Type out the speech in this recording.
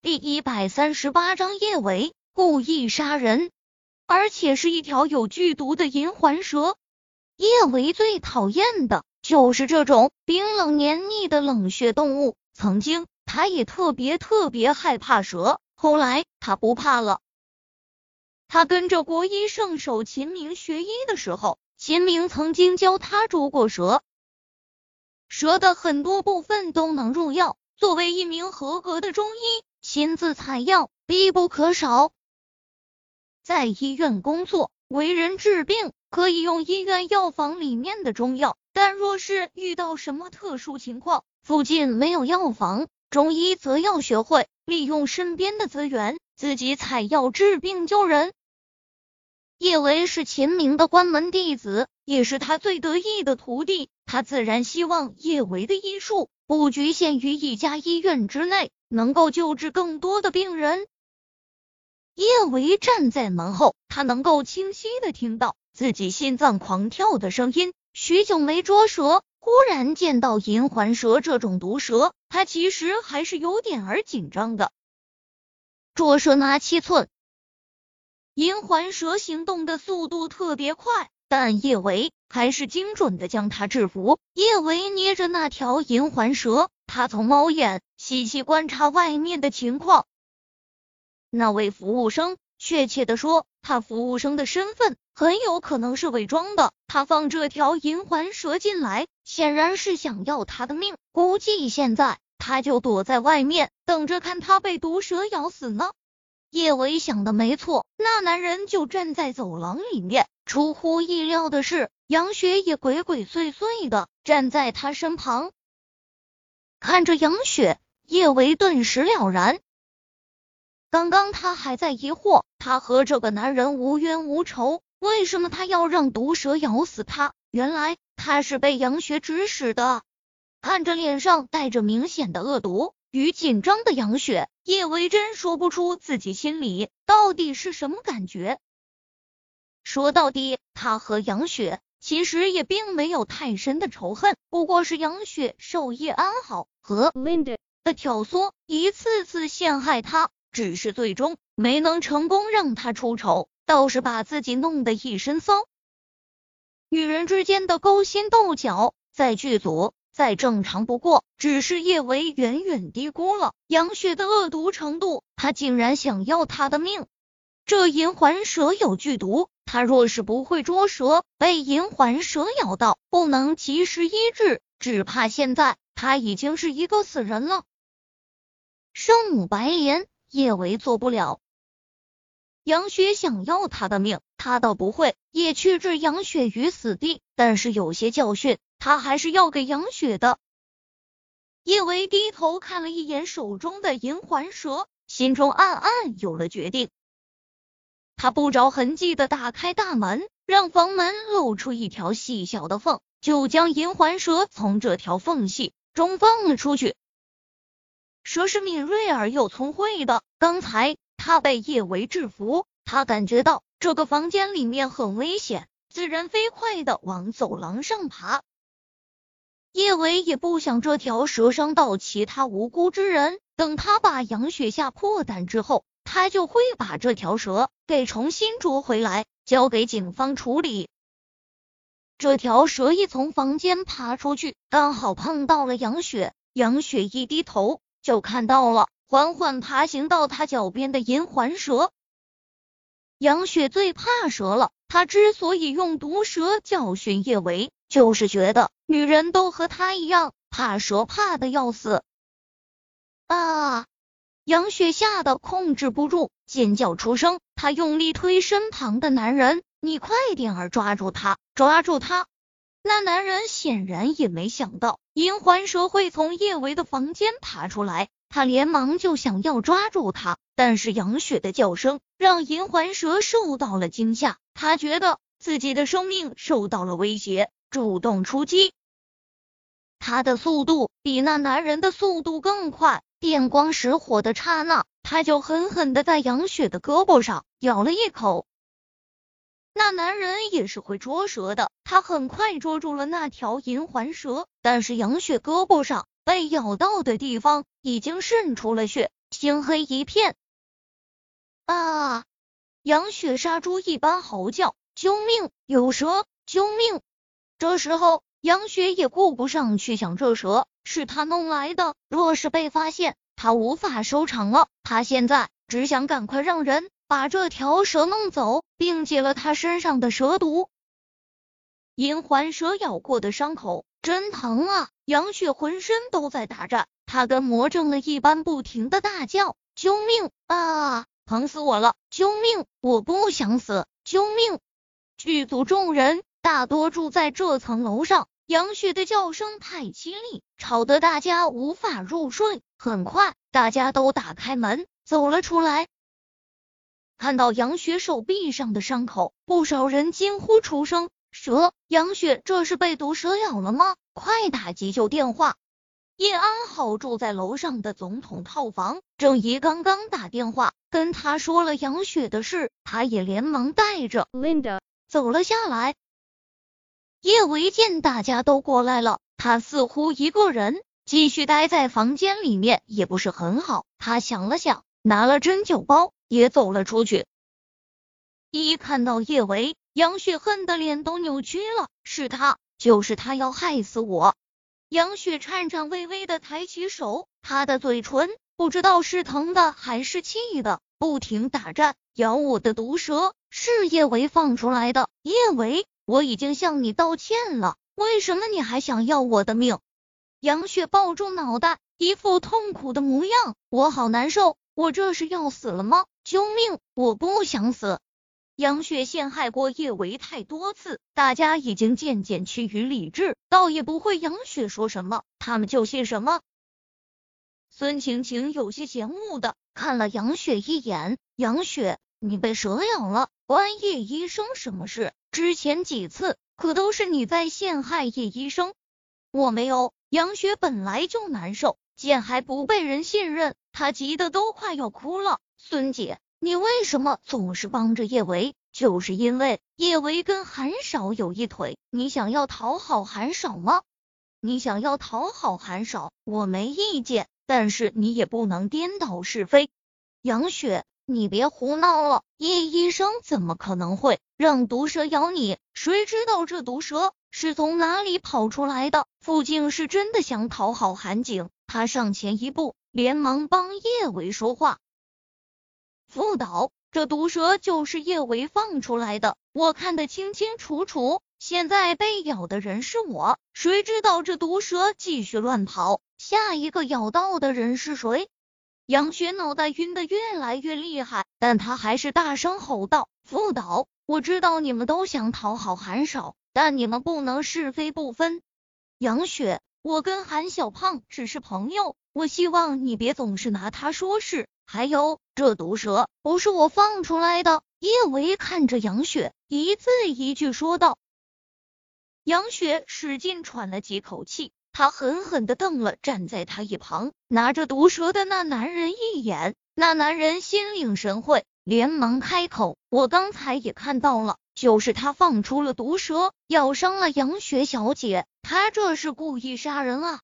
第一百三十八章叶维故意杀人，而且是一条有剧毒的银环蛇。叶维最讨厌的就是这种冰冷黏腻的冷血动物。曾经，他也特别特别害怕蛇，后来他不怕了。他跟着国医圣手秦明学医的时候，秦明曾经教他捉过蛇，蛇的很多部分都能入药。作为一名合格的中医。亲自采药必不可少。在医院工作，为人治病可以用医院药房里面的中药，但若是遇到什么特殊情况，附近没有药房，中医则要学会利用身边的资源，自己采药治病救人。叶维是秦明的关门弟子，也是他最得意的徒弟，他自然希望叶维的医术不局限于一家医院之内。能够救治更多的病人。叶维站在门后，他能够清晰的听到自己心脏狂跳的声音。许久没捉蛇，忽然见到银环蛇这种毒蛇，他其实还是有点儿紧张的。捉蛇拿七寸，银环蛇行动的速度特别快，但叶维还是精准的将他制服。叶维捏着那条银环蛇。他从猫眼细细观察外面的情况。那位服务生，确切的说，他服务生的身份很有可能是伪装的。他放这条银环蛇进来，显然是想要他的命。估计现在他就躲在外面，等着看他被毒蛇咬死呢。叶维想的没错，那男人就站在走廊里面。出乎意料的是，杨雪也鬼鬼祟祟的站在他身旁。看着杨雪，叶维顿时了然。刚刚他还在疑惑，他和这个男人无冤无仇，为什么他要让毒蛇咬死他？原来他是被杨雪指使的。看着脸上带着明显的恶毒与紧张的杨雪，叶维真说不出自己心里到底是什么感觉。说到底，他和杨雪。其实也并没有太深的仇恨，不过是杨雪授叶安好和 Linda 的挑唆，一次次陷害他，只是最终没能成功让他出丑，倒是把自己弄得一身骚。女人之间的勾心斗角，在剧组再正常不过，只是叶维远远低估了杨雪的恶毒程度，他竟然想要她的命。这银环蛇有剧毒。他若是不会捉蛇，被银环蛇咬到，不能及时医治，只怕现在他已经是一个死人了。圣母白莲，叶维做不了。杨雪想要他的命，他倒不会也去置杨雪于死地，但是有些教训，他还是要给杨雪的。叶维低头看了一眼手中的银环蛇，心中暗暗有了决定。他不着痕迹的打开大门，让房门露出一条细小的缝，就将银环蛇从这条缝隙中放了出去。蛇是敏锐而又聪慧的，刚才他被叶维制服，他感觉到这个房间里面很危险，自然飞快的往走廊上爬。叶维也不想这条蛇伤到其他无辜之人，等他把杨雪吓破胆之后。他就会把这条蛇给重新捉回来，交给警方处理。这条蛇一从房间爬出去，刚好碰到了杨雪。杨雪一低头，就看到了缓缓爬行到他脚边的银环蛇。杨雪最怕蛇了，他之所以用毒蛇教训叶维，就是觉得女人都和他一样怕蛇，怕的要死。啊！杨雪吓得控制不住，尖叫出声。她用力推身旁的男人：“你快点儿抓住他，抓住他！”那男人显然也没想到银环蛇会从叶维的房间爬出来，他连忙就想要抓住他，但是杨雪的叫声让银环蛇受到了惊吓，他觉得自己的生命受到了威胁，主动出击。他的速度比那男人的速度更快。电光石火的刹那，他就狠狠的在杨雪的胳膊上咬了一口。那男人也是会捉蛇的，他很快捉住了那条银环蛇，但是杨雪胳膊上被咬到的地方已经渗出了血，青黑一片。啊！杨雪杀猪一般嚎叫：“救命！有蛇！救命！”这时候，杨雪也顾不上去想这蛇是他弄来的，若是被发现，他无法收场了。他现在只想赶快让人把这条蛇弄走，并解了他身上的蛇毒。银环蛇咬过的伤口真疼啊！杨雪浑身都在打颤，他跟魔怔了一般，不停的大叫：“救命啊！”疼死我了！救命！我不想死！救命！剧组众人大多住在这层楼上，杨雪的叫声太凄厉，吵得大家无法入睡。很快，大家都打开门走了出来。看到杨雪手臂上的伤口，不少人惊呼出声：“蛇！杨雪这是被毒蛇咬了吗？快打急救电话！”叶安好住在楼上的总统套房，郑怡刚刚打电话跟他说了杨雪的事，他也连忙带着 Linda 走了下来。叶维见大家都过来了，他似乎一个人继续待在房间里面也不是很好，他想了想，拿了针灸包也走了出去。一看到叶维，杨雪恨的脸都扭曲了，是他，就是他要害死我。杨雪颤颤巍巍的抬起手，她的嘴唇不知道是疼的还是气的，不停打颤。咬我的毒蛇是叶维放出来的，叶维，我已经向你道歉了，为什么你还想要我的命？杨雪抱住脑袋，一副痛苦的模样，我好难受，我这是要死了吗？救命！我不想死。杨雪陷害过叶维太多次，大家已经渐渐趋于理智，倒也不会杨雪说什么，他们就信什么。孙晴晴有些嫌恶的看了杨雪一眼：“杨雪，你被蛇咬了，关叶医生什么事？之前几次可都是你在陷害叶医生。”我没有。杨雪本来就难受，见还不被人信任，她急得都快要哭了。孙姐。你为什么总是帮着叶维？就是因为叶维跟韩少有一腿，你想要讨好韩少吗？你想要讨好韩少，我没意见，但是你也不能颠倒是非。杨雪，你别胡闹了，叶医生怎么可能会让毒蛇咬你？谁知道这毒蛇是从哪里跑出来的？傅静是真的想讨好韩景，他上前一步，连忙帮叶维说话。副导，这毒蛇就是叶维放出来的，我看得清清楚楚。现在被咬的人是我，谁知道这毒蛇继续乱跑，下一个咬到的人是谁？杨雪脑袋晕得越来越厉害，但他还是大声吼道：“副导，我知道你们都想讨好韩少，但你们不能是非不分。杨雪，我跟韩小胖只是朋友，我希望你别总是拿他说事。”还有，这毒蛇不是我放出来的。叶维看着杨雪，一字一句说道。杨雪使劲喘了几口气，他狠狠的瞪了站在他一旁拿着毒蛇的那男人一眼。那男人心领神会，连忙开口：“我刚才也看到了，就是他放出了毒蛇，咬伤了杨雪小姐。他这是故意杀人啊！”